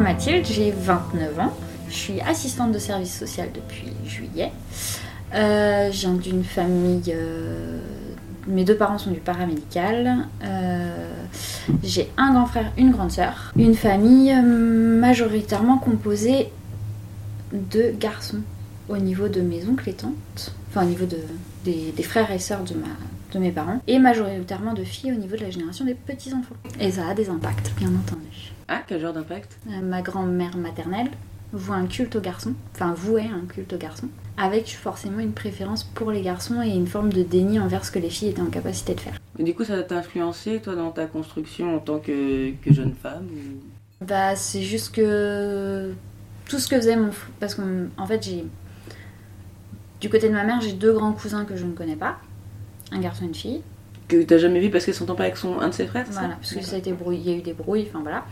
Mathilde, j'ai 29 ans. Je suis assistante de service social depuis juillet. Euh, je viens d'une famille. euh, mes deux parents sont du paramédical. Euh, j'ai un grand frère, une grande sœur. Une famille majoritairement composée de garçons au niveau de mes oncles et tantes. Enfin, au niveau de, des, des frères et sœurs de, ma, de mes parents. Et majoritairement de filles au niveau de la génération des petits-enfants. Et ça a des impacts, bien entendu. Ah, quel genre d'impact? Euh, ma grand-mère maternelle voue un culte aux garçons, enfin vouait un culte aux garçons, avec forcément une préférence pour les garçons et une forme de déni envers ce que les filles étaient en capacité de faire. Et du coup, ça t'a influencé, toi, dans ta construction en tant que, que jeune femme ou- Bah c'est juste que tout ce que faisait mon... Parce qu'en fait j'ai... Du côté de ma mère j'ai deux grands cousins que je ne connais pas, un garçon et une fille. Que t'as jamais vu parce qu'elle s'entend pas avec son, un de ses frères ça Voilà, parce que ça a été brouillé, il y a eu des brouilles, enfin voilà.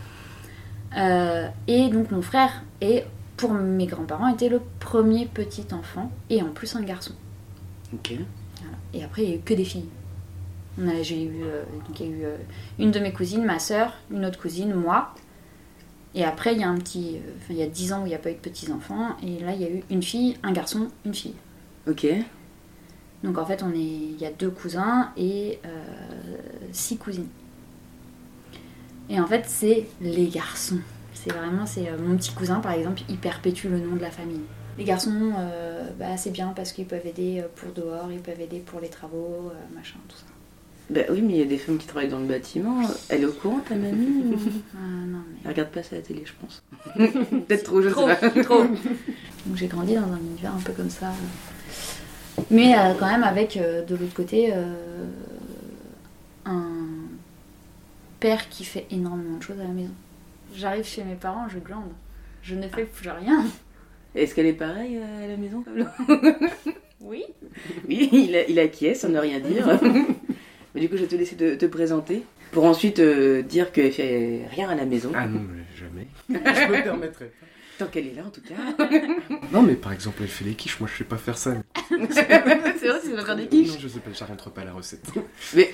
Euh, et donc mon frère, et pour mes grands-parents, était le premier petit enfant, et en plus un garçon. Ok. Voilà. Et après, il n'y a eu que des filles. J'ai eu, euh, donc il y a eu euh, une de mes cousines, ma sœur, une autre cousine, moi. Et après, il y a un petit. Enfin, il y a 10 ans où il n'y a pas eu de petits-enfants. Et là, il y a eu une fille, un garçon, une fille. Ok. Donc en fait, on est, il y a deux cousins et euh, six cousines. Et en fait, c'est les garçons. C'est vraiment, c'est euh, mon petit cousin par exemple, il perpétue le nom de la famille. Les garçons, euh, bah, c'est bien parce qu'ils peuvent aider pour dehors, ils peuvent aider pour les travaux, machin, tout ça. Bah oui, mais il y a des femmes qui travaillent dans le bâtiment. Elle est au courant, ta mamie ou- Ah non, mais. Elle regarde pas ça à la télé, je pense. Peut-être trop, je sais Trop, pas. trop. Donc j'ai grandi dans un univers un peu comme ça. Mais euh, quand même avec euh, de l'autre côté euh, un père qui fait énormément de choses à la maison. J'arrive chez mes parents, je glande. Je ne fais plus rien. Est-ce qu'elle est pareille euh, à la maison, Pablo Oui. Oui, il, a, il acquiesce, ça ne rien dire. mais du coup, je vais te laisser te, te présenter pour ensuite euh, dire qu'elle fait rien à la maison. Ah non, mais jamais. Je me permettrais pas. Tant qu'elle est là, en tout cas. Non, mais par exemple, elle fait les quiches, moi je sais pas faire ça. c'est vrai, tu vas faire des quiches. Non, je sais pas, ça rentre pas à la recette. Mais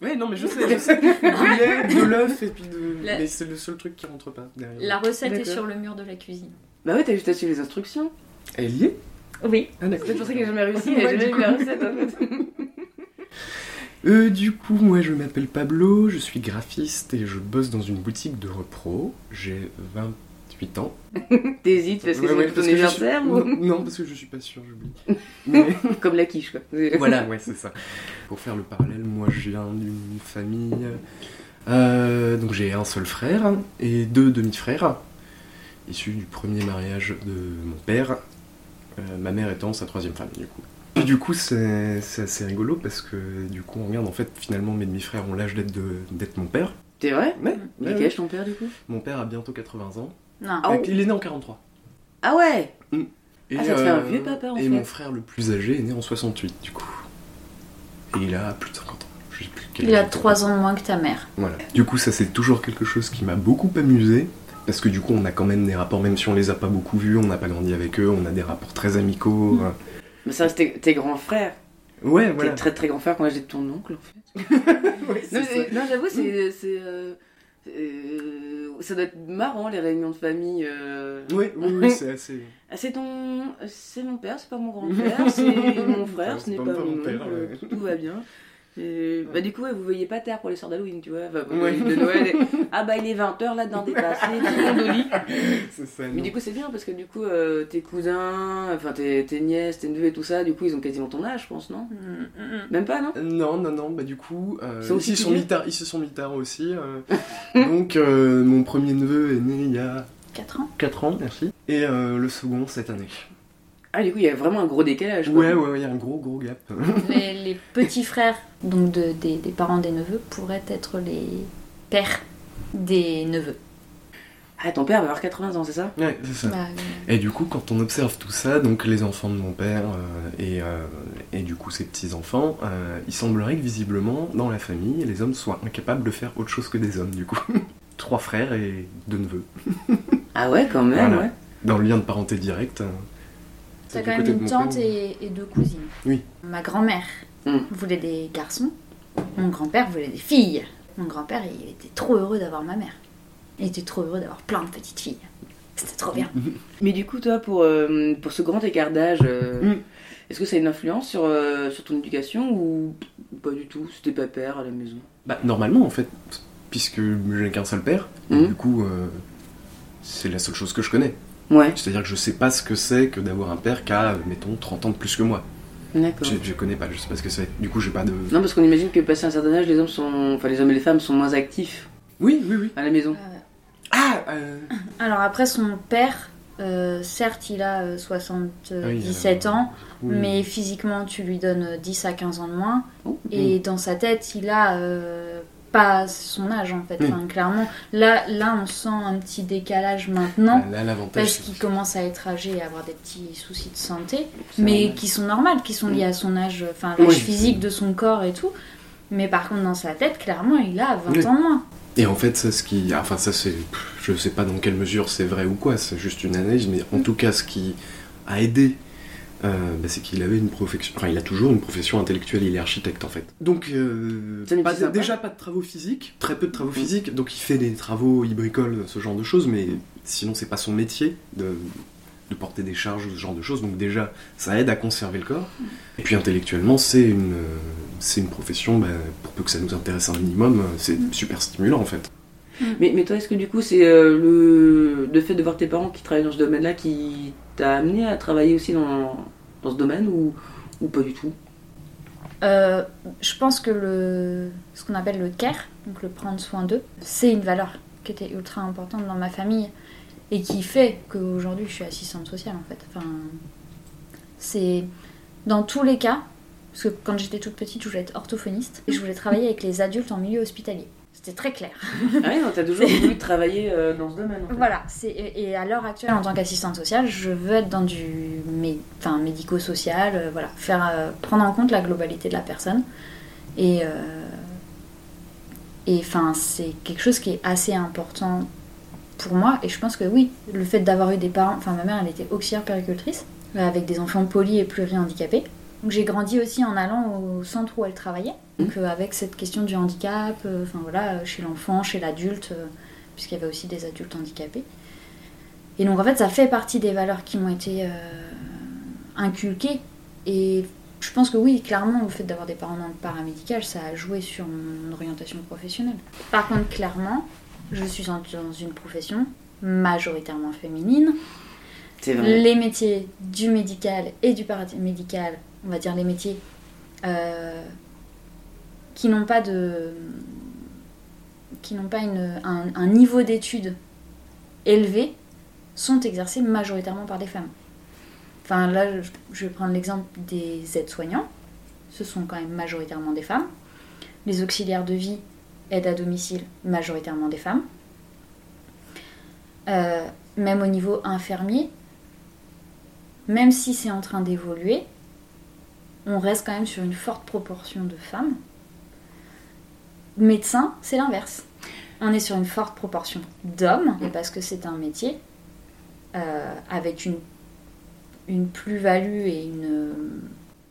Ouais, non, mais je sais, je sais. Du lait, de l'œuf et puis de. La- Mais c'est le seul truc qui rentre pas derrière. La recette est sur le mur de la cuisine. bah ouais, t'as juste à suivre les instructions. Elle y est? Oui. Ah, d'accord. C'est pour ça qu'elle a jamais réussi, du jamais coup. eu la recette en fait. Euh, du coup, moi je m'appelle Pablo, je suis graphiste et je bosse dans une boutique de repro. J'ai 28 ans. T'hésites parce que Ouais, c'est ouais, ton parce que je suis- anniversaire non, ou non, parce que je suis pas sûr, j'oublie. Mais Comme la quiche, quoi. voilà, ouais, c'est ça. Pour faire le parallèle, moi je viens d'une famille. euh, donc j'ai un seul frère et deux demi-frères, issus du premier mariage de mon père, euh, ma mère étant sa troisième femme, du coup. Et du coup, c'est c'est assez rigolo parce que du coup, on regarde, en fait, finalement, mes demi-frères ont l'âge d'être de- mon père. C'est vrai? Ouais, Il ouais, âge ton père du coup? Mon père a bientôt 80 ans. Non. Ah, Euh, Il est né en 43. Ah ouais Et, Ah, ça te fait un vieux papa, en Et fait. mon frère le plus âgé est né en 68, du coup. Et il a plus de 50 ans. Je sais plus quel Il a âge 3 ans de moins que ta mère. Voilà. Du coup, ça c'est toujours quelque chose qui m'a beaucoup amusé. Parce que du coup, on a quand même des rapports, même si on les a pas beaucoup vus, on n'a pas grandi avec eux, on a des rapports très amicaux. Mm. Mais ça reste tes, tes grands frères. Ouais, Tes voilà. très très grands frères quand j'ai de ton oncle en fait. Ouais, c'est Non, ça. mais- non, j'avoue, c'est. Euh, ça doit être marrant les réunions de famille. euh. Oui, oui, oui, c'est assez. Ah, c'est ton. C'est mon père, c'est pas mon grand-père, c'est mon frère, ce n'est pas pas, mon père, ouais. tout va bien. Et, bah, du coup, ouais, vous voyez pas terre pour les soirs d'Halloween, tu vois. Ouais. de Noël. et- ah bah il est 20h là dedans dépassé, tout le monde au lit. C'est ça. Mais du coup, c'est bien parce que du coup, euh, tes cousins, enfin tes, tes nièces, tes neveux et tout ça, du coup, ils ont quasiment ton âge, je pense, non? Même pas, non? Non, non, non, bah du coup, euh, Ils aussi ils, se sont tard, ils se sont tard aussi. euh. donc, mon premier neveu est né il y a 4 ans 4 ans, merci. Et euh, le second cette année. Ah, du coup, il y a vraiment un gros décalage. quoi. Ouais, ouais, ouais, il y a un gros, gros gap. les, les petits frères donc de- des, des parents des neveux pourraient être les pères des neveux. Ah, ton père va avoir 80 ans, c'est ça? Ouais, c'est ça. Bah, Et du coup, quand on observe tout ça, donc les enfants de mon père euh, et, euh, et du coup ses petits-enfants, euh, il semblerait que visiblement, dans la famille, les hommes soient incapables de faire autre chose que des hommes, du coup. Trois frères et deux neveux. Ah ouais, quand même, Voilà. ouais. Dans le lien de parenté direct. T'as quand même une tante et, et deux cousines. Oui. Ma grand-mère Mm. voulait des garçons. Mon grand-père voulait des filles. Mon grand-père, il était trop heureux d'avoir ma mère. Il était trop heureux d'avoir plein de petites filles. C'était trop bien. Mais du coup, toi, pour, euh, pour ce grand écart d'âge, euh, Mm. est-ce que ça a une influence sur, euh, sur ton éducation ou pas du tout? C'était pas père à la maison? Bah, normalement, en fait, puisque j'ai qu'un seul père, et Mhm. du coup, euh, c'est la seule chose que je connais. Ouais, C'est-à-dire que je sais pas ce que c'est que d'avoir un père qui a, mettons, 30 ans de plus que moi. d'accord. Je, je connais pas, je sais pas ce que c'est. Du coup, j'ai pas de. Non, parce qu'on imagine que passé un certain âge, les hommes sont, enfin les hommes et les femmes sont moins actifs Oui, oui, oui. à la maison. Ah euh, Alors après, son père, euh, certes, il a euh, 77 Oui, euh, ans, oui. mais physiquement, tu lui donnes 10 à 15 ans de moins. Oh. Et dans sa tête, il a euh, pas son âge, en fait. Oui. Enfin, clairement, là, là, on sent un petit décalage maintenant. Là, l'avantage. Parce qu'il commence à être âgé et à avoir des petits soucis de santé, mais normal. qui sont normales, qui sont liés à son âge, enfin l'âge Oui, physique de son corps et tout. Mais par contre, dans sa tête, clairement, il a 20 Oui. ans moins. Et en fait, ça, ce qui. Enfin, ça, c'est. Je sais pas dans quelle mesure c'est vrai ou quoi, c'est juste une analyse, mais en tout cas, ce qui a aidé. Euh, bah, c'est qu'il avait une profession, enfin il a toujours une profession intellectuelle, il est architecte en fait. Donc euh, pas- déjà pas de travaux physiques, très peu de travaux physiques, donc il fait des travaux, il bricole, ce genre de choses, mais sinon c'est pas son métier de, de porter des charges ou ce genre de choses, donc déjà ça aide à conserver le corps. Et puis intellectuellement c'est une, euh, c'est une profession, bah, pour peu que ça nous intéresse un minimum, c'est super stimulant en fait. Mais, mais toi, est-ce que du coup, c'est euh, le, le fait de voir tes parents qui travaillent dans ce domaine-là qui t'a amené à travailler aussi dans, dans ce domaine ou, ou pas du tout? Euh, je pense que le, ce qu'on appelle le care, donc le prendre soin d'eux, c'est une valeur qui était ultra importante dans ma famille et qui fait qu'aujourd'hui je suis assistante sociale en fait. Enfin, c'est dans tous les cas, parce que quand j'étais toute petite, je voulais être orthophoniste et je voulais travailler avec les adultes en milieu hospitalier. C'était très clair. Ah oui, t'as toujours voulu travailler euh, dans ce domaine. En fait. Voilà, c'est, et à l'heure actuelle, en tant qu'assistante sociale, je veux être dans du mé- enfin, médico-social, euh, voilà, faire, euh, prendre en compte la globalité de la personne. Et, et enfin, c'est quelque chose qui est assez important pour moi. Et je pense que oui, le fait d'avoir eu des parents, enfin, ma mère, elle était auxiliaire péricultrice, avec des enfants polis et plurihandicapés. Donc j'ai grandi aussi en allant au centre où elle travaillait, donc euh, avec cette question du handicap, euh, enfin voilà, euh, chez l'enfant, chez l'adulte. euh, puisqu'il y avait aussi des adultes handicapés. Et donc en fait, ça fait partie des valeurs qui m'ont été inculquées. Et je pense que oui, clairement, le fait d'avoir des parents dans le paramédical, ça a joué sur mon orientation professionnelle. Par contre, clairement, je suis dans une profession majoritairement féminine. Vrai. Les métiers du médical et du paramédical, on va dire les métiers euh, qui n'ont pas de qui n'ont pas une- un, niveau d'études élevé sont exercés majoritairement par des femmes. Enfin là, je, vais prendre l'exemple des aides-soignants. Ce sont quand même majoritairement des femmes. Les auxiliaires de vie, aides à domicile, majoritairement des femmes. Euh, même au niveau infirmier, même si c'est en train d'évoluer, on reste quand même sur une forte proportion de femmes. Médecin, c'est l'inverse. On est sur une forte proportion d'hommes, parce que c'est un métier euh, avec une, une plus-value et une...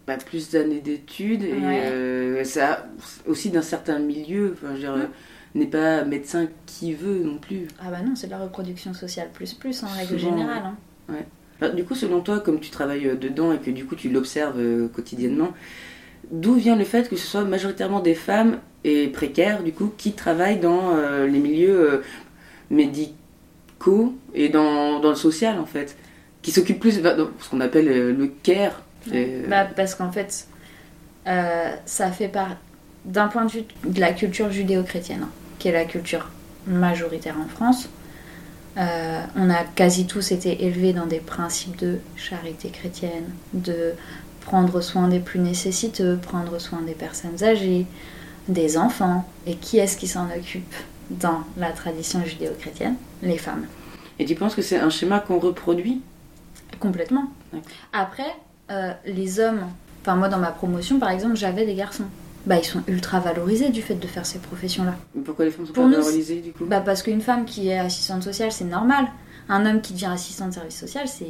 Bah, plus d'années d'études et Ouais. euh, ça aussi d'un certain milieu. Enfin, je veux Mm. n'est pas médecin qui veut non plus. Ah bah non, c'est de la reproduction sociale plus plus en règle Souvent, générale. hein. Alors, du coup, selon toi, comme tu travailles euh, dedans et que du coup tu l'observes euh, quotidiennement, d'où vient le fait que ce soit majoritairement des femmes et précaires, du coup, qui travaillent dans euh, les milieux médicaux et dans, dans le social, en fait Qui s'occupent plus de ce qu'on appelle le care. Et, Bah, parce qu'en fait, euh, ça fait part d'un point de vue de la culture judéo-chrétienne, hein, qui est la culture majoritaire en France. Euh, on a quasi tous été élevés dans des principes de charité chrétienne, de prendre soin des plus nécessiteux, prendre soin des personnes âgées, des enfants. Et qui est-ce qui s'en occupe dans la tradition judéo-chrétienne? Les femmes. Et tu penses que c'est un schéma qu'on reproduit? Complètement. Après, euh, les hommes, enfin moi dans ma promotion par exemple, j'avais des garçons. Bah ils sont ultra valorisés du fait de faire ces professions-là. Pourquoi les femmes sont Pour pas nous, valorisées du coup? Bah parce qu'une femme qui est assistante sociale, c'est normal. Un homme qui devient assistant de service social, c'est...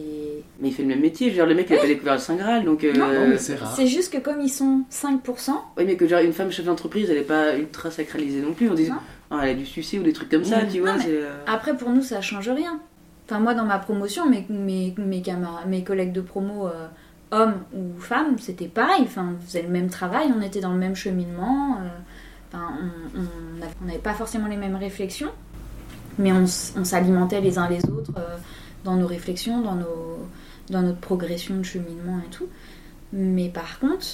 Mais il fait le même métier. Dire, le mec, il a pas découvert le Saint Graal, donc. euh, Non, c'est rare. C'est juste que comme ils sont 5%, Oui, mais que genre, une femme chef d'entreprise, elle est pas ultra sacralisée non plus. On dit, Non. Ah, elle a du succès ou des trucs comme ça, Oui. tu vois. Non, mais- c'est, euh, après pour nous ça change rien. Enfin moi dans ma promotion, mes, mes, mes, camarades, mes collègues de promo, euh, hommes ou femmes, c'était pareil. Enfin, on faisait le même travail, on était dans le même cheminement. euh, Enfin, on- n'avait pas forcément les mêmes réflexions, mais on s'alimentait les uns les autres euh, dans nos réflexions, dans, nos, dans notre progression de cheminement et tout. Mais par contre,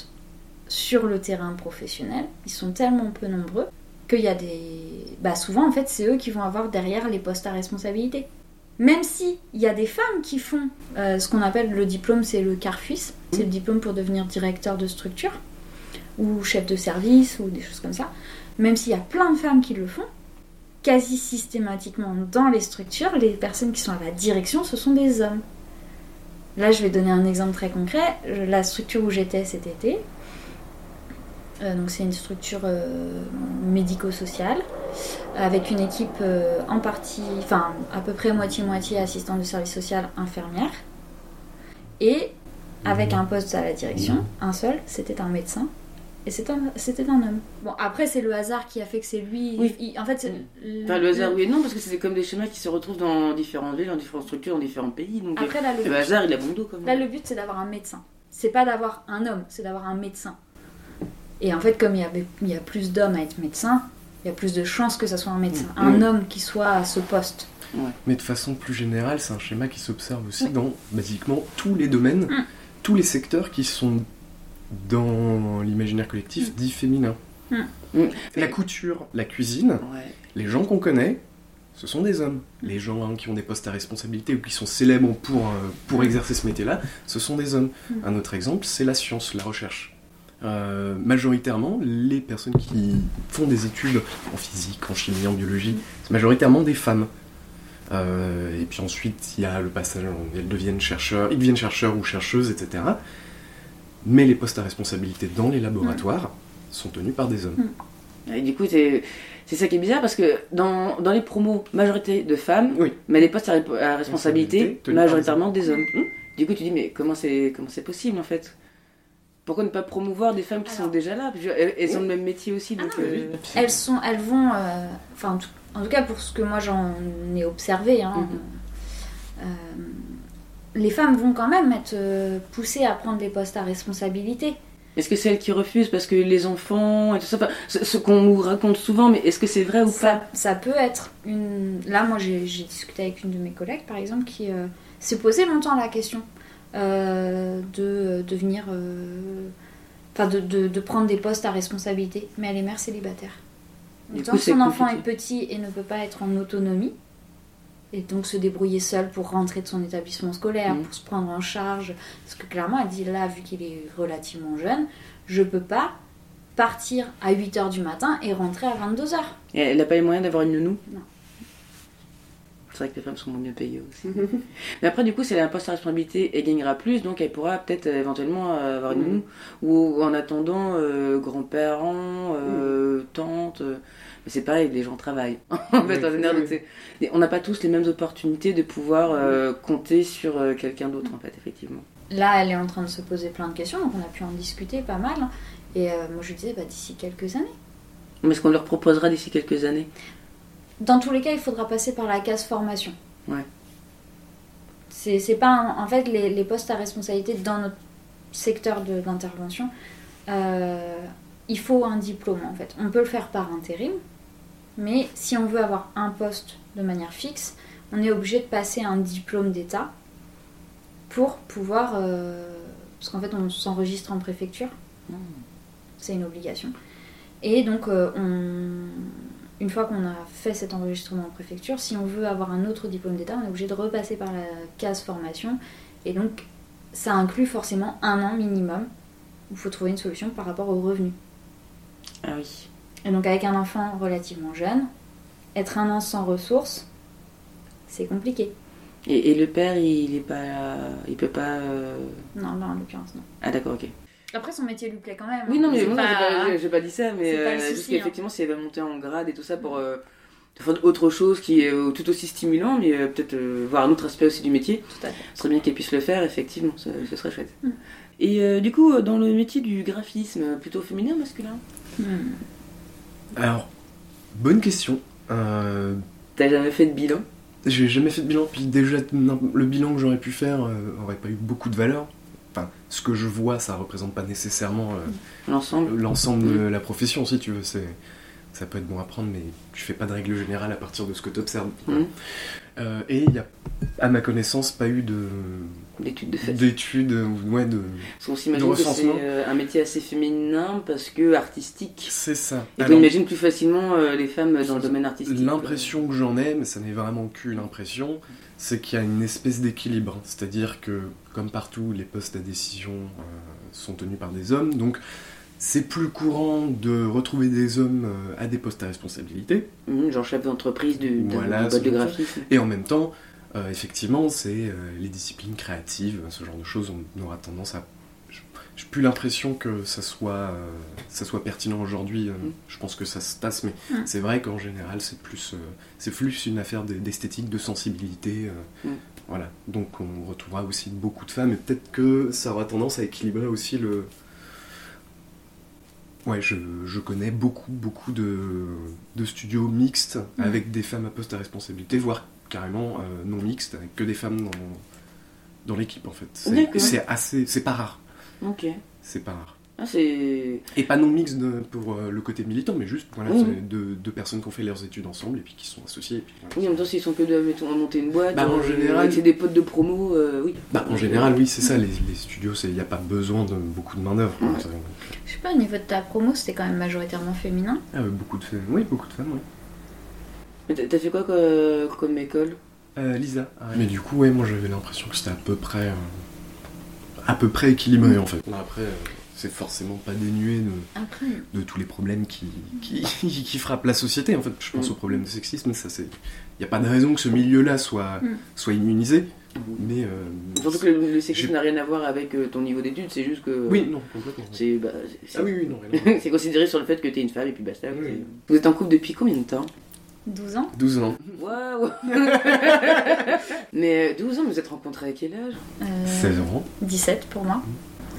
sur le terrain professionnel, ils sont tellement peu nombreux qu'il y a des... Bah souvent, en fait, c'est eux qui vont avoir derrière les postes à responsabilité. Même si il y a des femmes qui font euh, ce qu'on appelle le diplôme, c'est le CARFUS, c'est le diplôme pour devenir directeur de structure ou chef de service ou des choses comme ça. Même s'il y a plein de femmes qui le font, quasi systématiquement dans les structures, les personnes qui sont à la direction, ce sont des hommes. Là, je vais donner un exemple très concret. La structure où j'étais cet été, donc c'est une structure euh, médico-sociale avec une équipe euh, en partie, enfin à peu près moitié-moitié assistante de service social, infirmière, et avec un poste à la direction, un seul, c'était un médecin, et c'était un, homme. Bon, après c'est le hasard qui a fait que c'est lui. Oui. il- en fait, c'est Enfin, le hasard, oui et non, parce que c'est comme des schémas qui se retrouvent dans différentes villes, dans différentes structures, dans différents pays. Donc, Après là, le le hasard, il a bon dos quand Là, même. le but, c'est d'avoir un médecin. C'est pas d'avoir un homme, c'est d'avoir un médecin. Et en fait, comme il y, avait, il y a plus d'hommes à être médecin, il y a plus de chances que ça soit un médecin. Mm. Un Mm. homme qui soit à ce poste. Mais de façon plus générale, c'est un schéma qui s'observe aussi Oui. dans basiquement tous les domaines, Mm. tous les secteurs qui sont dans l'imaginaire collectif dit féminin. La couture, la cuisine, Ouais. les gens qu'on connaît, ce sont des hommes. Les gens hein, qui ont des postes à responsabilité ou qui sont célèbres pour, euh, pour exercer ce métier-là, ce sont des hommes. Mm. Un autre exemple, c'est la science, la recherche. Euh, majoritairement, les personnes qui font des études en physique, en chimie, en biologie, c'est majoritairement des femmes. Euh, et puis ensuite, il y a le passage, où elles deviennent chercheurs, ils deviennent chercheurs ou chercheuses, etc. Mais les postes à responsabilité dans les laboratoires sont tenus par des hommes. Et du coup, c'est ça qui est bizarre parce que dans, dans les promos, majorité de femmes, Oui. mais les postes à, responsabilité, majoritairement des hommes. Hum. Du coup, tu dis, mais comment c'est comment c'est possible en fait? Pourquoi ne pas promouvoir des femmes qui sont déjà là? Elles, ont le même métier aussi, donc. non, euh, Elles, sont, elles vont. euh, Enfin, en tout- en tout cas, pour ce que moi j'en ai observé, hein, Mhm. euh, les femmes vont quand même être poussées à prendre les postes à responsabilité. Est-ce que c'est elles qui refusent parce que les enfants et tout ça, enfin, ce, ce qu'on nous raconte souvent, mais est-ce que c'est vrai ou Ça, pas? ça peut être une. Là, moi, j'ai discuté avec une de mes collègues, par exemple, qui euh, s'est posé longtemps la question de devenir. euh, Enfin, de, de- de prendre des postes à responsabilité. Mais elle est mère célibataire. Du Tant coup, que c'est son enfant est petit et ne peut pas être en autonomie, et donc se débrouiller seule pour rentrer de son établissement scolaire, Mhm. pour se prendre en charge. Parce que clairement, elle dit là, vu qu'il est relativement jeune, je peux pas partir à 8h du matin et rentrer à 22h. Et Elle n'a pas les moyens d'avoir une nounou? Non. C'est vrai que les femmes sont moins bien payées aussi. Mais après, du coup, si elle a un poste à responsabilité, elle gagnera plus, donc elle pourra peut-être euh, éventuellement euh, avoir une Mhm. nounou. Ou en attendant, euh, grands-parents, euh, tantes. euh, Mais c'est pareil, les gens travaillent. en fait, en général, donc on n'a pas tous les mêmes opportunités de pouvoir euh, compter sur euh, quelqu'un d'autre, en fait, effectivement. Là, elle est en train de se poser plein de questions, donc on a pu en discuter pas mal. hein. Et euh, moi, je lui disais, bah, d'ici quelques années. Mais est-ce qu'on leur proposera d'ici quelques années? Dans tous les cas, il faudra passer par la case formation. Ouais. C'est c'est pas. un- En fait, les, les postes à responsabilité dans notre secteur de- d'intervention, euh, il faut un diplôme en fait. On peut le faire par intérim, mais si on veut avoir un poste de manière fixe, on est obligé de passer un diplôme d'État pour pouvoir. euh, parce qu'en fait, on s'enregistre en préfecture. C'est une obligation. Et donc, euh, on, une fois qu'on a fait cet enregistrement en préfecture, si on veut avoir un autre diplôme d'État, on est obligé de repasser par la case formation. Et donc, ça inclut forcément un an minimum. où Il faut trouver une solution par rapport aux revenus. Ah oui. Et donc, avec un enfant relativement jeune, être un an sans ressources, c'est compliqué. Et, et le père, il est pas. Il peut pas. euh, Non, là en l'occurrence, non. Ah, d'accord, ok. Après, son métier lui plaît quand même. Oui, non, mais C'est moi, pas- j'ai pas, dit ça, mais euh, juste souci, qu'effectivement, si elle va monter en grade et tout ça pour euh, faire autre chose qui est euh, tout aussi stimulant, mais euh, peut-être euh, voir un autre aspect aussi du métier, Tout à fait. ce serait bien qu'elle puisse le faire, effectivement, ce, ce serait chouette. Mm. Et euh, du coup, dans le métier du graphisme, plutôt féminin ou masculin Hmm. Alors, bonne question. Euh, T'as jamais fait de bilan? J'ai jamais fait de bilan, puis déjà le bilan que j'aurais pu faire euh, aurait pas eu beaucoup de valeur. Ce que je vois, ça représente pas nécessairement euh, L'ensemble l'ensemble de la profession, si tu veux. C'est, ça peut être bon à prendre, mais tu fais pas de règle générale à partir de ce que tu observes. Mhm. et il y a, à ma connaissance, pas eu de, D'études de fait. d'études, ou- ouais, de. Parce qu'on s'imagine que c'est euh, un métier assez féminin parce que artistique. C'est ça. Et Alors, on imagine plus facilement euh, les femmes dans le domaine artistique. L'impression que j'en ai, mais ça n'est vraiment qu'une impression, c'est qu'il y a une espèce d'équilibre. C'est-à-dire que, comme partout, les postes à décision euh, sont tenus par des hommes, donc c'est plus courant de retrouver des hommes euh, à des postes à responsabilité. Mhm, genre chef d'entreprise de, de, Voilà, de graphisme. Et en même temps, euh, effectivement, c'est euh, les disciplines créatives, ce genre de choses, on aura tendance à. J'ai plus l'impression que ça soit, euh, ça soit pertinent aujourd'hui. Mm. Je pense que ça se tasse, mais Mm. c'est vrai qu'en général, c'est plus, c'est plus une affaire d'esthétique, de sensibilité. Mm. Voilà. Donc on retrouvera aussi beaucoup de femmes, et peut-être que ça aura tendance à équilibrer aussi le. Ouais, je, je connais beaucoup, beaucoup de, de studios mixtes Mm. avec des femmes à poste à responsabilité, voire carrément euh, non mixtes, avec que des femmes dans, dans l'équipe en fait. C'est assez. C'est pas rare. Ok. C'est pas rare. Ah, c'est. Et pas non mixte pour euh, le côté militant, mais juste voilà, c'est deux, deux personnes qui ont fait leurs études ensemble et puis qui sont associées. Et puis, voilà. Oui, en même temps, s'ils sont que deux, mettons, à monter une boîte, Bah, en euh, général- avec c'est des potes de promo, euh, oui. Bah, en général, oui, c'est ça, les, les studios, il n'y a pas besoin de beaucoup de main-d'œuvre. Ça- Je sais pas, au niveau de ta promo, c'était quand même majoritairement féminin. Ah, beaucoup de femmes, oui, beaucoup de femmes, oui. Mais t'as- fait quoi comme école? Euh, Lisa. Mais du coup, ouais, moi j'avais l'impression que c'était à peu près. euh, à peu près équilibré en fait. Après, euh, c'est forcément pas dénué de, Après, de tous les problèmes qui, qui, qui frappent la société. En fait, je pense Mm. au problème de sexisme, ça c'est. Il n'y a pas de raison que ce milieu-là soit, Mm. soit immunisé, mais. euh, Surtout que le, le sexisme n'a rien à voir avec euh, ton niveau d'études, c'est juste que. Oui, non, complètement. C'est bah, Ah oui, oui, non, c'est considéré sur le fait que t'es une femme et puis basta. Oui. Vous êtes en couple depuis combien de temps? 12 ans 12 ans. Waouh Mais euh, 12 ans, vous vous êtes rencontrés à quel âge? Euh, 16 ans. 17 pour moi.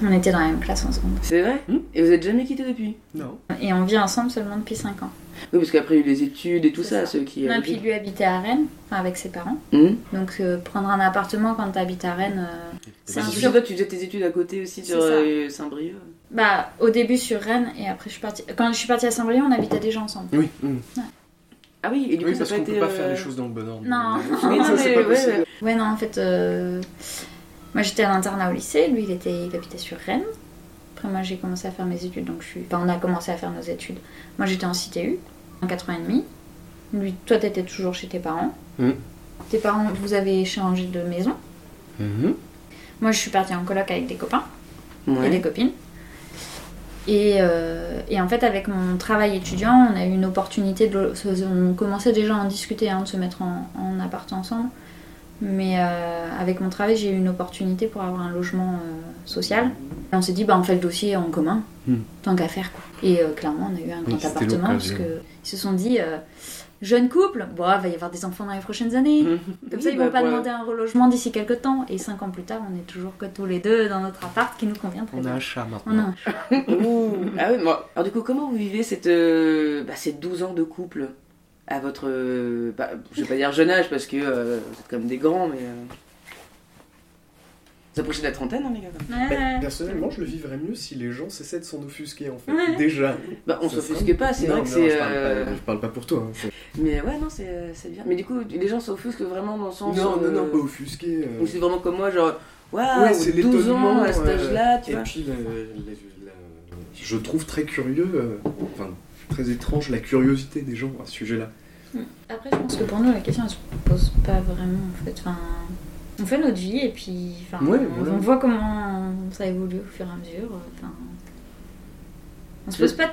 On était dans la même classe ensemble. C'est vrai? Hmm? Et vous êtes jamais quittés depuis? Non. Et on vit ensemble seulement depuis 5 ans. Oui, parce qu'après il y a eu les études et tout ça, ça. ceux qui. Non, et puis lui habitait à Rennes, enfin avec ses parents. Hmm? Donc euh, prendre un appartement quand t'habites à Rennes, euh, c'est un toi, tu faisais tes études à côté aussi sur euh, Saint-Brieuc. Bah, au début sur Rennes et après je suis partie. Quand je suis partie à Saint-Brieuc, on habitait déjà ensemble. Oui. Ah oui, et du oui coup, parce qu'on pas peut pas faire euh, les choses dans le bon ordre. Non. Non, ça c'est mais pas ouais, possible. ouais. Ouais, non, en fait, euh, moi j'étais à l'internat au lycée, lui il, était, il habitait sur Rennes. Après, moi j'ai commencé à faire mes études, donc je suis. Enfin, on a commencé à faire nos études. Moi j'étais en CTU, en 4 ans et demi. Lui, toi t'étais toujours chez tes parents. Mm. Tes parents, vous avez changé de maison. Mhm. Moi je suis partie en coloc avec des copains et des copines. Et, euh, et en fait, avec mon travail étudiant, on a eu une opportunité de. On commençait déjà à en discuter, hein, de se mettre en, en appart ensemble. Mais euh, avec mon travail, j'ai eu une opportunité pour avoir un logement euh, social. Et on s'est dit, bah, on fait le dossier en commun, Hmm. tant qu'à faire. Quoi. Et clairement, on a eu un grand appartement parce qu'ils se sont dit, jeune couple, bon, il va y avoir des enfants dans les prochaines années. Comme ça, ils bah, vont pas demander un relogement d'ici quelques temps. Et cinq ans plus tard, on est toujours que tous les deux dans notre appart qui nous convient très On a bien. un chat On a maintenant. un Ouh. Ah oui, moi. Alors du coup, comment vous vivez cette, euh, bah, ces 12 ans de couple à votre, euh, bah, je vais pas dire jeune âge parce que euh, vous êtes comme des grands, mais euh... vous approchez de la trentaine, hein, les gars. Ouais. Bah, personnellement, je le vivrais mieux si les gens cessaient de s'en offusquer en fait. Ouais. Déjà. Bah, on s'offusque pas, c'est vrai que c'est. Je parle, euh, je parle pas pour toi. hein, Mais ouais, non, c'est euh, c'est bien. Mais du coup, les gens s'offusquent vraiment dans le sens. Non, non, euh, non, pas offusqué. euh, Ou c'est vraiment comme moi, genre, waouh, Ouais, c'est 12 ans à cet âge-là, tu Et vois. puis, la- la- la- je trouve très curieux, euh, enfin, très étrange la curiosité des gens à ce sujet-là. Après, je pense que pour nous, la question, elle se pose pas vraiment, en fait. Enfin, on fait notre vie et puis enfin, Ouais, on, voilà. on voit comment ça évolue au fur et à mesure. Enfin, on se pose pas, de-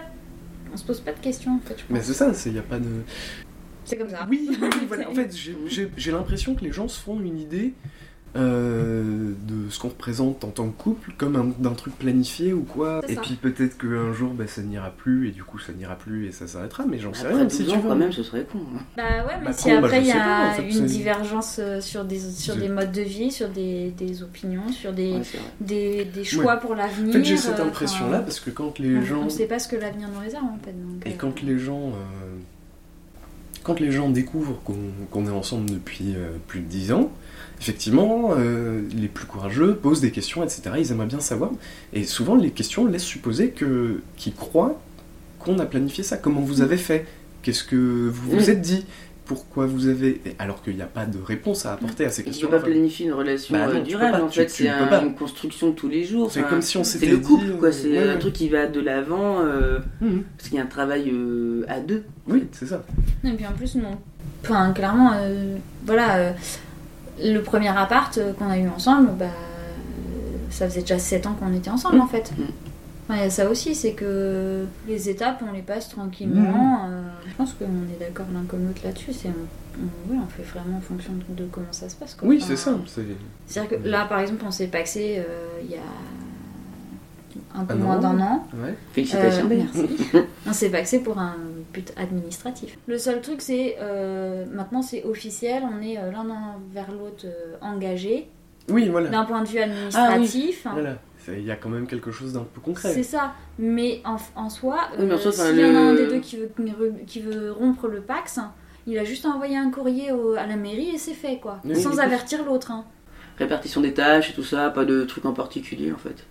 on se pose pas de questions, en fait. Je Mais c'est ça, il n'y a pas de. C'est comme ça. Oui, oui, oui, voilà. En fait, j'ai l'impression que les gens se font une idée euh, de ce qu'on représente en tant que couple comme un- d'un truc planifié ou quoi. Et puis peut-être qu'un jour, bah, ça n'ira plus et du coup, ça n'ira plus et ça s'arrêtera. Mais j'en sais Après, rien. 12 Si tu veux. quand même, ce serait con. hein. Bah ouais, mais Bah, si con, bah, après il y sais a pas, en fait, une divergence euh, sur des, sur Je- des modes de vie, sur des, des opinions, sur des, Ouais, des, des choix pour En l'avenir. fait, j'ai cette euh, impression-là parce que quand les on- gens. On ne sait pas ce que l'avenir nous réserve en fait. Donc, Et euh, quand les gens, euh, quand les gens découvrent qu'on qu'on est ensemble depuis euh, plus de 10 ans, effectivement, euh, les plus courageux posent des questions, etc. Ils aimeraient bien savoir. Et souvent, les questions laissent supposer que qu'ils croient qu'on a planifié ça. Comment vous avez fait? Qu'est-ce que vous vous Mm. êtes dit? Pourquoi vous avez... Alors qu'il n'y a pas de réponse à apporter à ces Et tu questions. peux pas planifier une relation Bah non, euh, durable, pas, en tu- fait, c'est un- une construction de tous les jours. C'est Enfin, comme si on C'est s'était le dit, couple, quoi, euh, c'est ouais, un ouais. truc qui va de l'avant, euh, Mhm. parce qu'il y a un travail euh, à deux. Oui, c'est ça. Et puis en plus, non. Enfin, clairement, euh, voilà, euh, le premier appart euh, qu'on a eu ensemble, bah, euh, ça faisait déjà 7 ans qu'on était ensemble en fait. Mm. Enfin, Il y a ça aussi, c'est que les étapes, on les passe tranquillement. Mm. euh, je pense qu'on est d'accord l'un comme l'autre là-dessus. C'est on, on- ouais, on fait vraiment en fonction de, de comment ça se passe. Quoi. Oui, Enfin, c'est ça. c'est- C'est-à-dire que là, par exemple, on s'est paxé euh, il y a un peu Un moins d'un an. Ouais. Félicitations. Euh, merci. On s'est paxé pour un but administratif. Le seul truc, c'est euh, maintenant c'est officiel, on est euh, l'un envers l'autre euh, engagés. Oui, voilà. D'un point de vue administratif, Voilà. C'est- Il y a quand même quelque chose d'un peu concret. c'est ça. Mais en, en soi, Oui, mais en euh, s'il y en a un des deux qui veut, qui veut rompre le pax, il a juste à envoyer un courrier au- à la mairie et c'est fait, quoi. Oui, Sans avertir l'autre. hein. Répartition des tâches et tout ça, pas de trucs en particulier, en fait.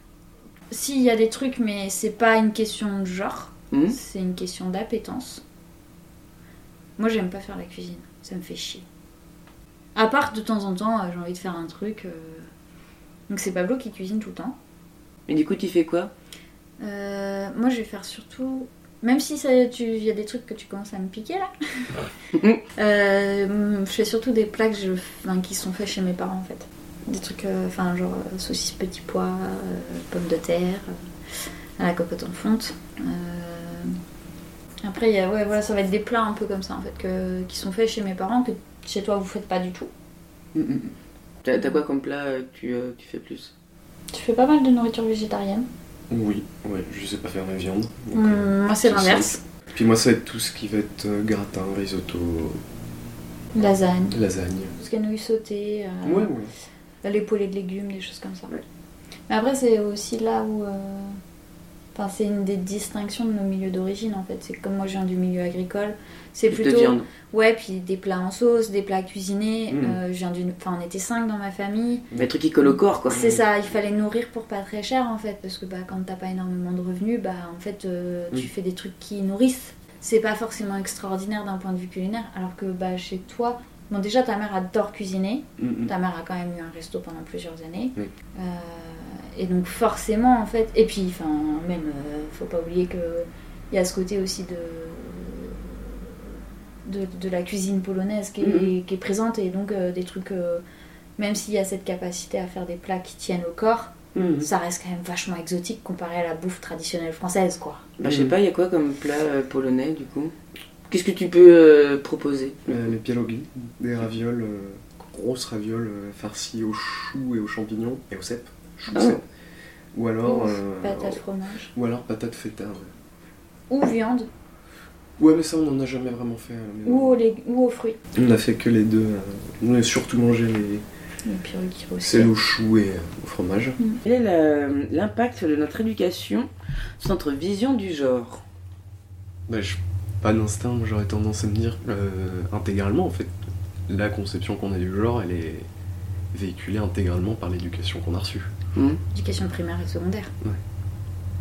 S'il y a des trucs, mais c'est pas une question de genre, Mhm. c'est une question d'appétence. Moi, j'aime pas faire la cuisine, ça me fait chier. À part de temps en temps, euh, j'ai envie de faire un truc. euh, Donc c'est Pablo qui cuisine tout le temps. Et du coup, tu fais quoi? Euh, moi, je vais faire surtout. Même si ça- tu- il y a des trucs que tu commences à me piquer là, Euh, je fais surtout des plats que je- enfin, qui sont faits chez mes parents en fait. Des trucs, euh, enfin genre euh, saucisses petits pois, euh, pommes de terre, euh, à la cocotte en fonte. Euh, Après, il y a, ouais, voilà, ça va être des plats un peu comme ça en fait, que- qui sont faits chez mes parents que chez toi vous faites pas du tout. Mhm. T'as t'as quoi comme plat euh, que tu, euh, tu fais plus? Tu fais pas mal de nourriture végétarienne. Oui, ouais, je sais pas faire la viande. donc, euh, moi, c'est l'inverse. Puis moi, ça va être tout ce qui va être euh, gratin, risotto, Lasagne, lasagne. tout ce qui est nouilles sautées. euh, Ouais, ouais. Les poêlées de légumes, des choses comme ça. Mais après, c'est aussi là où. euh, Enfin, c'est une des distinctions de nos milieux d'origine en fait. C'est comme moi je viens du milieu agricole, c'est de plutôt. viande. Ouais, puis des plats en sauce, des plats cuisinés. Mm. euh, je viens d'une. Enfin, on était cinq dans ma famille. Des trucs qui collent au corps, quoi. C'est ça, il fallait nourrir pour pas très cher en fait, parce que bah, quand t'as pas énormément de revenus, bah en fait euh, tu Mm. fais des trucs qui nourrissent. C'est pas forcément extraordinaire d'un point de vue culinaire, alors que bah chez toi, bon déjà ta mère adore cuisiner, Mhm. ta mère a quand même eu un resto pendant plusieurs années. Oui. Euh, et donc forcément, en fait, et puis, enfin, même, euh, faut pas oublier que il y a ce côté aussi de de, de la cuisine polonaise qui est, qui est présente et donc euh, des trucs, euh, même s'il y a cette capacité à faire des plats qui tiennent au corps, ça reste quand même vachement exotique comparé à la bouffe traditionnelle française, quoi. Bah, je sais pas, il y a quoi comme plat euh, polonais, du coup? Qu'est-ce que tu peux euh, proposer? Euh, les pierogi, des ravioles, euh, grosses ravioles euh, farcies aux choux et aux champignons et aux cèpes. Choux, Ah. cèpes. Ou alors, Ouf, euh, Patate fromage. ou alors patates feta. Ouais. Ou viande, Ouais, mais ça, on en a jamais vraiment fait. ou aux, lég- ou aux fruits. On a fait que les deux. euh, On a surtout mangé les Les pierogies aussi. celles aux choux et euh, au fromage. Quel est l'impact de notre éducation sur notre vision du genre? Bah, je- pas d'instinct, moi, j'aurais tendance à me dire euh, intégralement en fait. La conception qu'on a du genre, elle est véhiculée intégralement par l'éducation qu'on a reçue. Hmm Éducation primaire et secondaire. Ouais.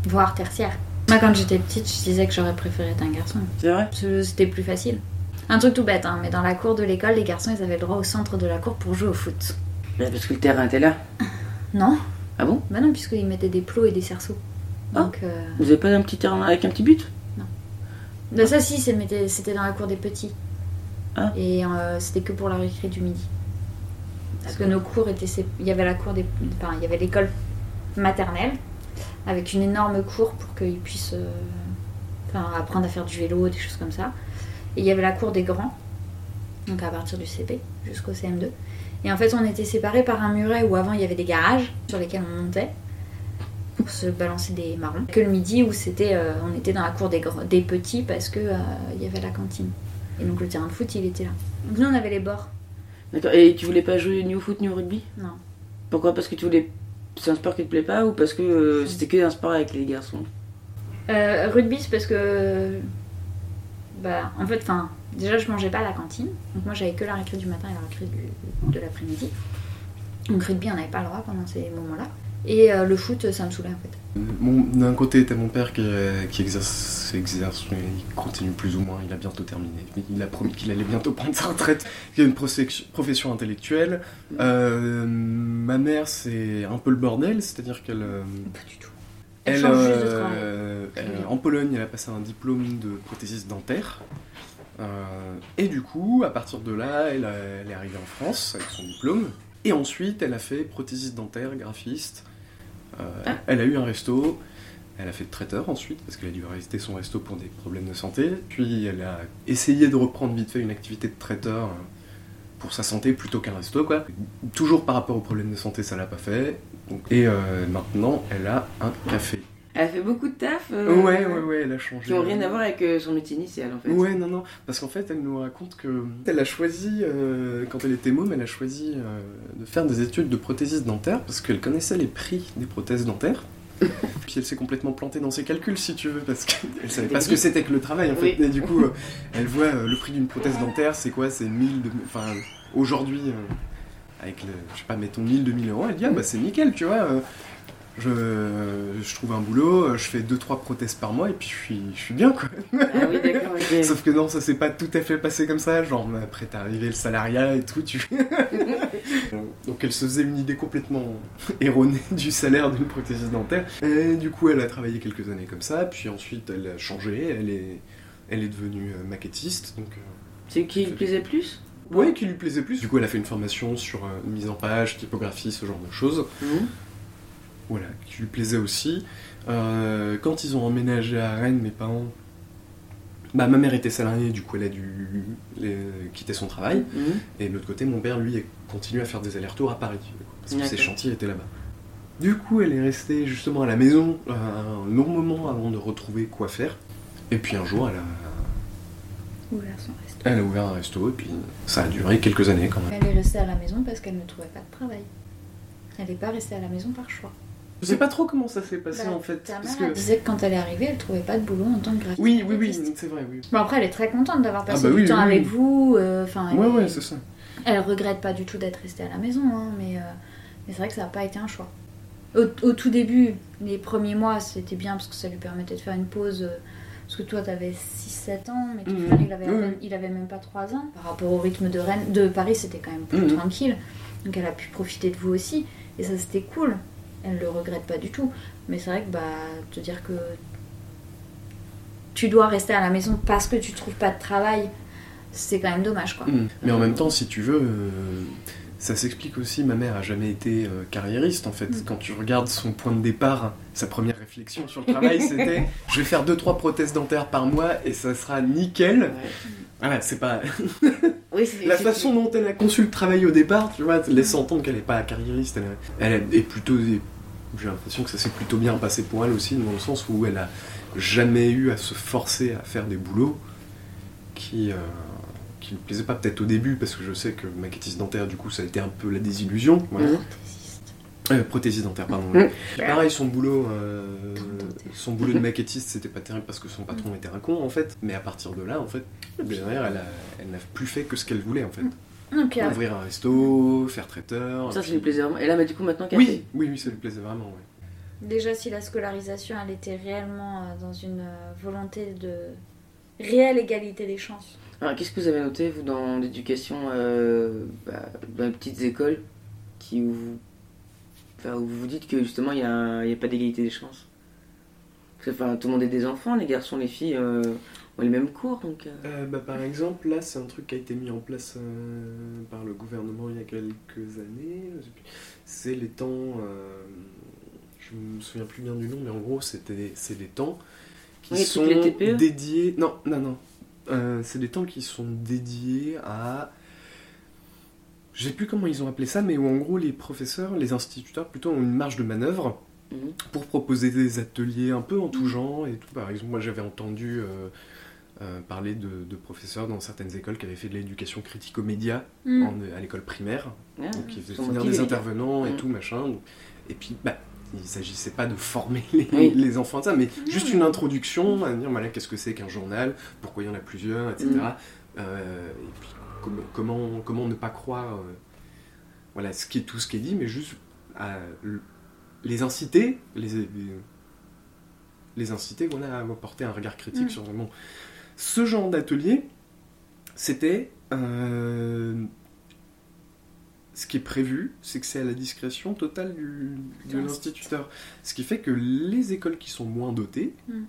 Voire tertiaire. Moi, quand j'étais petite, je disais que j'aurais préféré être un garçon. C'est vrai? Parce que C'était plus facile. Un truc tout bête, hein, mais dans la cour de l'école, les garçons, ils avaient le droit au centre de la cour pour jouer au foot. Bah, Parce que le terrain était là. Non Ah bon? Bah non, puisqu'ils mettaient des plots et des cerceaux. Donc, euh, Vous avez pas un petit terrain avec un petit but? Bah ça, si, c'était dans la cour des petits. Ah. Et euh, c'était que pour la récré du midi. Parce que nos cours étaient. Il y avait la cour des. Enfin, il y avait l'école maternelle, avec une énorme cour pour qu'ils puissent euh, enfin, apprendre à faire du vélo, des choses comme ça. Et il y avait la cour des grands, donc à partir du CP jusqu'au CM2. Et en fait, on était séparés par un muret où avant il y avait des garages sur lesquels on montait pour se balancer des marrons. Que le midi où c'était, euh, on était dans la cour des, des petits parce que euh, il y avait la cantine. Et donc le terrain de foot, il était là. Donc nous, on avait les bords. D'accord. Et tu voulais pas jouer ni au foot ni au rugby? Non. Pourquoi? Parce que tu voulais. C'est un sport qui te plaît pas ou parce que euh, c'était que un sport avec les garçons? Euh, rugby, c'est parce que. Bah, en fait, enfin, déjà, je mangeais pas à la cantine. Donc, moi, j'avais que la récré du matin et la récré du- de l'après-midi. Donc, rugby, on n'avait pas le droit pendant ces moments-là. Et euh, le foot, ça me saoulait, en fait. D'un côté, t'as mon père qui, euh, qui exerce, exerce, il continue plus ou moins, il a bientôt terminé. Il a promis qu'il allait bientôt prendre sa retraite. Il a une profession intellectuelle. Euh, ma mère, c'est un peu le bordel, c'est-à-dire qu'elle. Pas du tout. Elle Elle, change juste de euh, elle- en Pologne, elle a passé un diplôme de prothésiste dentaire. Euh, et du coup, à partir de là, elle, a- elle est arrivée en France avec son diplôme. Et ensuite, elle a fait prothésiste dentaire, graphiste. Euh, Ah. Elle a eu un resto. Elle a fait traiteur ensuite, parce qu'elle a dû rester son resto pour des problèmes de santé. Puis elle a essayé de reprendre vite fait une activité de traiteur euh, pour sa santé plutôt qu'un resto, quoi. Toujours par rapport aux problèmes de santé, ça l'a pas fait. Donc- et euh, maintenant, elle a un café. Elle a fait beaucoup de taf. euh, Ouais, ouais, ouais, elle a changé. Qui n'ont rien à voir avec euh, son métier initial en fait. Ouais, non, non, parce qu'en fait, elle nous raconte que elle a choisi, euh, quand elle était môme, elle a choisi euh, de faire des études de prothésiste dentaire parce qu'elle connaissait les prix des prothèses dentaires. Puis elle s'est complètement plantée dans ses calculs, si tu veux, parce qu'elle savait pas ce que c'était que le travail, en fait. Oui. Et du coup, elle voit le prix d'une prothèse dentaire, c'est quoi? C'est 1000, de- enfin, aujourd'hui, avec, le, je sais pas, mettons 1000, 2000 euros, elle dit, ah bah c'est nickel, tu vois. Je, je trouve un boulot, euh, je fais 2-3 prothèses par mois et puis je suis, je suis bien quoi. Ah oui. Sauf que non, ça s'est pas tout à fait passé comme ça. Genre, après, t'es arrivé le salariat et tout. Tu... Donc, elle se faisait une idée complètement erronée du salaire d'une prothésiste dentaire. Et du coup, elle a travaillé quelques années comme ça. Puis ensuite, elle a changé. Elle est, elle est devenue euh, maquettiste. Donc, euh, C'est qui lui plaisait plus? Ouais, qui lui plaisait plus. Du coup, elle a fait une formation sur euh, mise en page, typographie, ce genre de choses. Voilà, qui lui plaisait aussi. Euh, quand ils ont emménagé à Rennes, mes parents. Bah, ma mère était salariée, du coup elle a dû les- quitter son travail. Mhm. Et de l'autre côté, mon père, lui, continue à faire des allers-retours à Paris. Parce que ses chantiers étaient là-bas. Du coup, elle est restée justement à la maison euh, un long moment avant de retrouver quoi faire. Et puis un jour, elle a, Ouvert son resto. elle a ouvert un resto, et puis ça a duré quelques années quand même. Elle est restée à la maison parce qu'elle ne trouvait pas de travail. Elle n'est pas restée à la maison par choix. Je sais pas trop comment ça s'est passé Bah, en fait. Ta parce mère que... elle disait que quand elle est arrivée, elle trouvait pas de boulot en tant que graphiste. Oui, oui, oui, c'est vrai, oui. Bon après, elle est très contente d'avoir passé bah du temps oui, avec vous. euh, Enfin, Ouais, elle, ouais, c'est ça. elle regrette pas du tout d'être restée à la maison, hein, mais, euh, mais c'est vrai que ça n'a pas été un choix. Au, au tout début, les premiers mois, c'était bien parce que ça lui permettait de faire une pause. euh, parce que toi, t'avais 6-7 ans, mais ton Mhm. frère, il avait, il même pas 3 ans. Par rapport au rythme de, Rennes, de Paris, c'était quand même plus Mhm. tranquille. Donc elle a pu profiter de vous aussi. Et ça, c'était cool. Elle le regrette pas du tout. Mais c'est vrai que bah, te dire que tu dois rester à la maison parce que tu trouves pas de travail, c'est quand même dommage, quoi. Mm. Mais en même temps, si tu veux, euh, ça s'explique aussi. Ma mère a jamais été euh, carriériste en fait. Mm. Quand tu regardes son point de départ, sa première réflexion sur le travail, c'était je vais faire 2-3 prothèses dentaires par mois et ça sera nickel. Ouais. Voilà, c'est pas. Oui, La façon dont elle a conçu le travail au départ, tu vois, laisse entendre qu'elle est pas carriériste. Elle est plutôt. J'ai l'impression que ça s'est plutôt bien passé pour elle aussi, dans le sens où elle a jamais eu à se forcer à faire des boulots qui. euh, qui lui plaisaient pas peut-être au début, parce que je sais que maquettiste dentaire, du coup, ça a été un peu la désillusion. Voilà. Mhm. Prothésiste. Euh, prothésiste dentaire, pardon. Mhm. Pareil, son boulot, euh, son boulot de maquettiste, c'était pas terrible parce que son patron était un con en fait. Mais à partir de là, en fait, derrière, elle n'a plus fait que ce qu'elle voulait en fait. Puis, après, Ouvrir un resto, faire traiteur. Ça, ça lui plaisait vraiment. Et là, bah, du coup, maintenant qu'elle Oui, oui, oui, ça lui plaisait vraiment. ouais. déjà, si la scolarisation, elle était réellement euh, dans une euh, volonté de réelle égalité des chances. Alors, qu'est-ce que vous avez noté, vous, dans l'éducation, euh, bah, dans les petites écoles, qui où vous, enfin, où vous vous dites que justement, il n'y a, il y a pas d'égalité des chances? Enfin, Tout le monde est des enfants, les garçons, les filles euh, ont les mêmes cours, donc... euh, Euh, bah, par exemple, là, c'est un truc qui a été mis en place euh, par le gouvernement il y a quelques années. C'est les temps. je me souviens plus bien du nom, mais en gros, c'était c'est des temps qui Oui, sont les TPE? dédiés. Non, non, non. Euh, c'est des temps qui sont dédiés à. Je sais plus comment ils ont appelé ça, mais où en gros les professeurs, les instituteurs plutôt ont une marge de manœuvre Mhm. pour proposer des ateliers un peu en tout genre et tout. Par exemple, moi j'avais entendu euh, euh, parler de, de professeurs dans certaines écoles qui avaient fait de l'éducation critique aux médias Mm. en- à l'école primaire, Ah, donc ils faisaient motivés. des intervenants et Mm. tout machin. Et puis, bah, il s'agissait pas de former les, Oui. les enfants à ça, mais juste mais- une introduction à dire voilà, qu'est-ce que c'est qu'un journal, pourquoi il y en a plusieurs, etc. Mm. Euh, et puis com- comment, comment ne pas croire euh, voilà, ce qui est, tout ce qui est dit, mais juste à les inciter, les, les, les inciter voilà, à porter un regard critique Mm. sur vraiment ce genre d'atelier. C'était euh, ce qui est prévu, c'est que c'est à la discrétion totale du, de l'instituteur. Ce qui fait que les écoles qui sont moins dotées Mm.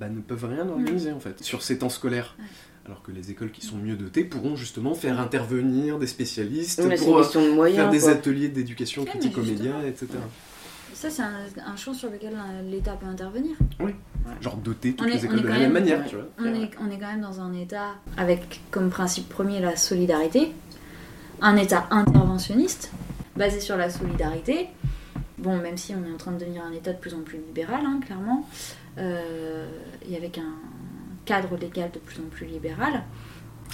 bah, ne peuvent rien organiser en fait sur ces temps scolaires. Ouais. Alors que les écoles qui sont mieux dotées pourront justement faire intervenir des spécialistes Oui, pour euh, question de moyens. faire des quoi. ateliers d'éducation Ouais, mais critique Ça, c'est un, un champ sur lequel euh, l'État peut intervenir. Genre doter toutes On les écoles de la même même- manière, ouais. tu vois. On est, on est quand même dans un État avec comme principe premier la solidarité, un État interventionniste, basé sur la solidarité. Bon, même si on est en train de devenir un État de plus en plus libéral, hein, clairement, euh, et avec un cadre légal de plus en plus libéral,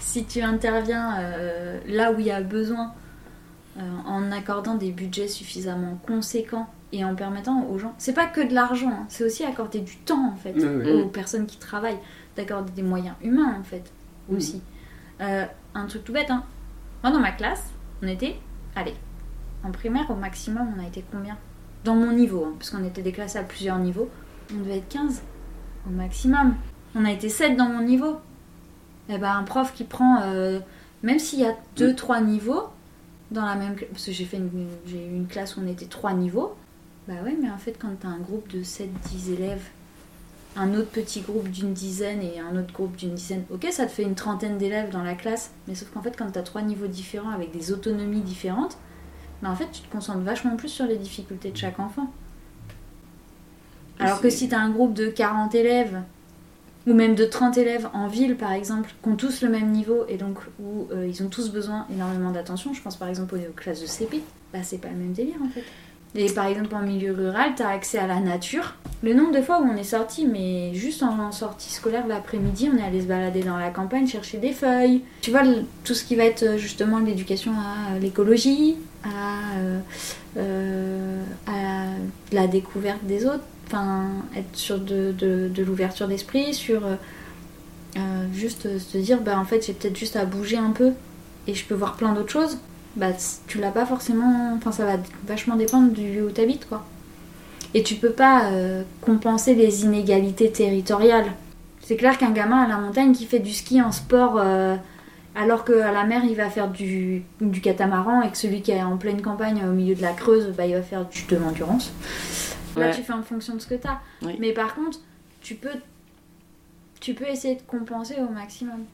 si tu interviens euh, là où il y a besoin, euh, en accordant des budgets suffisamment conséquents et en permettant aux gens, c'est pas que de l'argent, hein, c'est aussi accorder du temps en fait aux personnes qui travaillent, d'accorder des moyens humains en fait Mhm. aussi. Euh, un truc tout bête, hein. Moi dans ma classe, on était, allez, en primaire au maximum, on a été combien? Dans mon niveau, hein, parce qu'on était déclassés à plusieurs niveaux, on devait être 15 au maximum. On a été 7 dans mon niveau. Et ben un prof qui prend, euh, même s'il y a 2-3 niveaux, dans la même parce que j'ai fait une, j'ai eu une classe où on était 3 niveaux, bah ouais, mais en fait quand t'as un groupe de 7-10 élèves, un autre petit groupe d'une dizaine et un autre groupe d'une dizaine, ok, ça te fait une trentaine d'élèves dans la classe, mais sauf qu'en fait quand t'as trois niveaux différents avec des autonomies différentes, bah en fait tu te concentres vachement plus sur les difficultés de chaque enfant. Alors que si t'as un groupe de 40 élèves, ou même de 30 élèves en ville par exemple, qui ont tous le même niveau et donc où euh, ils ont tous besoin énormément d'attention, je pense par exemple aux classes de CP, bah c'est pas le même délire en fait. Et par exemple en milieu rural, t'as accès à la nature. Le nombre de fois où on est sorti, mais juste en, sortie scolaire l'après-midi, on est allé se balader dans la campagne chercher des feuilles. Tu vois, tout ce qui va être euh, justement l'éducation à l'écologie, à, euh, euh, à la découverte des autres, enfin, être sur de, l'ouverture d'esprit, sur euh, euh, juste euh, se dire, bah en fait, j'ai peut-être juste à bouger un peu et je peux voir plein d'autres choses. Bah, tu l'as pas forcément. Enfin, ça va vachement dépendre du lieu où tu habites, quoi. Et tu peux pas euh, compenser les inégalités territoriales. C'est clair qu'un gamin à la montagne qui fait du ski en sport euh, alors qu'à la mer il va faire du, du catamaran et que celui qui est en pleine campagne au milieu de la Creuse, bah, il va faire du de l'endurance. Là Ouais. tu fais en fonction de ce que tu as. Oui. Mais par contre, tu peux, tu peux essayer de compenser au maximum.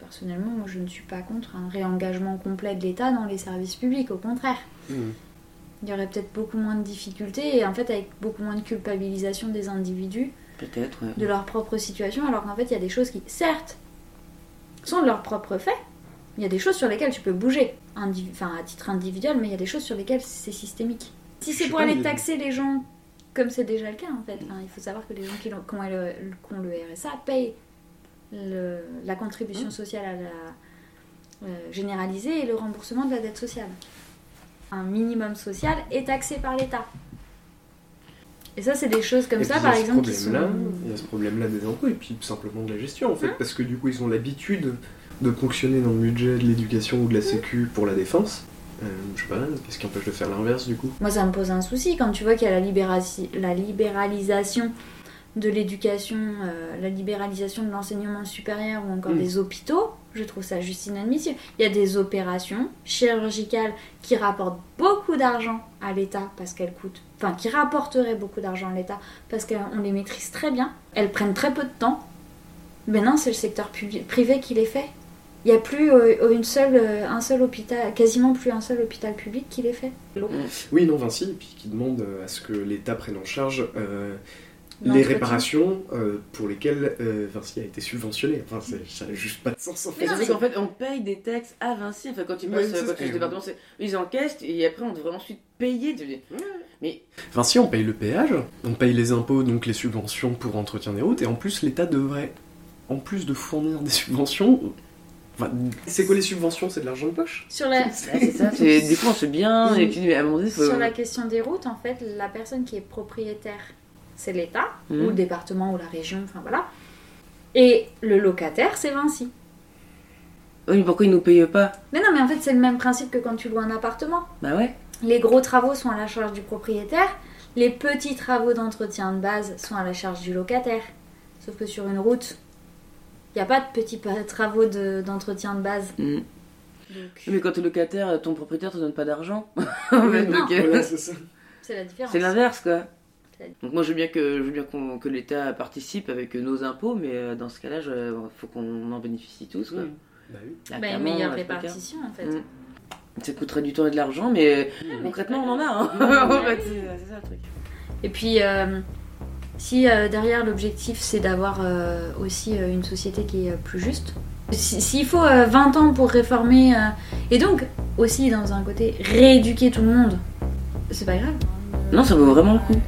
Personnellement, moi je ne suis pas contre un réengagement complet de l'État dans les services publics, au contraire. Mhm. Il y aurait peut-être beaucoup moins de difficultés et en fait avec beaucoup moins de culpabilisation des individus Peut-être, ouais. de leur propre situation, alors qu'en fait il y a des choses qui, certes, sont de leur propre fait. Il y a des choses sur lesquelles tu peux bouger, enfin à titre individuel, mais il y a des choses sur lesquelles c'est systémique. Si c'est pour aller taxer les gens, comme c'est déjà le cas en fait, hein, il faut savoir que les gens qui ont, le, qui ont le RSA payent le- la contribution Mmh. sociale à la euh, généralisée et le remboursement de la dette sociale. Un minimum social est taxé par l'État. Et ça, c'est des choses comme Et ça, par exemple, qui sont... Il y a ce problème-là des impôts et puis simplement de la gestion en fait, parce que du coup ils ont l'habitude de ponctionner dans le budget de l'éducation ou de la sécu pour la défense. Euh, je sais pas, qu'est-ce qui empêche de faire l'inverse du coup? Moi, ça me pose un souci quand tu vois qu'il y a la, libérasi- la libéralisation de l'éducation, euh, la libéralisation de l'enseignement supérieur ou encore Mm. des hôpitaux. Je trouve ça juste inadmissible. Il y a des opérations chirurgicales qui rapportent beaucoup d'argent à l'État parce qu'elles coûtent, enfin qui rapporteraient beaucoup d'argent à l'État parce qu'on les maîtrise très bien. Elles prennent très peu de temps. Mais non, c'est le secteur public- privé qui les fait. Il n'y a plus euh, une seule, euh, un seul hôpital, quasiment plus un seul hôpital public qui les fait. Oui, non, Vinci, et puis qui demande à ce que l'État prenne en charge euh, les réparations euh, pour lesquelles euh, Vinci a été subventionné. Enfin, c'est- ça n'a juste pas de sens en fait. Mais c'est qu'en fait, on paye des taxes à Vinci. Enfin, quand tu Ouais, bosses tu fais département, ils encaissent et après on devrait ensuite payer. Mais Vinci, on paye le péage, on paye les impôts, donc les subventions pour entretien des routes, et en plus, l'État devrait, en plus de fournir des subventions. Enfin, c'est quoi les subventions? C'est de l'argent de poche? Sur la, Ouais, c'est ça. c'est- Des fois on se bien et puis à un moment donné, faut. sur la question des routes, en fait, la personne qui est propriétaire, c'est l'État, ou le département, ou la région, enfin voilà. Et le locataire, c'est Vinci. Oui, mais pourquoi ils nous payent pas? Mais non, mais en fait, c'est le même principe que quand tu loues un appartement. Bah ouais. Les gros travaux sont à la charge du propriétaire, les petits travaux d'entretien de base sont à la charge du locataire. Sauf que sur une route, il n'y a pas de petits travaux de- d'entretien de, base. Mm. Donc, Mais quand t'es locataire, ton propriétaire te donne pas d'argent. En fait, euh, c'est la différence. C'est l'inverse quoi. Donc moi je veux bien que je veux bien qu'on- que l'État participe avec nos impôts, mais euh, dans ce cas-là, il faut qu'on en bénéficie tous. Quoi. Bah oui. Là, Bah, une meilleure euh, répartition en fait. Mm. Ça coûterait du temps et de l'argent, mais mais concrètement c'est on en a. Hein. en fait, c'est ça le truc. Et puis, euh, si euh, derrière l'objectif c'est d'avoir euh, aussi euh, une société qui est euh, plus juste, si- s'il faut euh, 20 ans pour réformer, euh, et donc aussi dans un côté rééduquer tout le monde, c'est pas grave. Non, ça vaut vraiment le coup.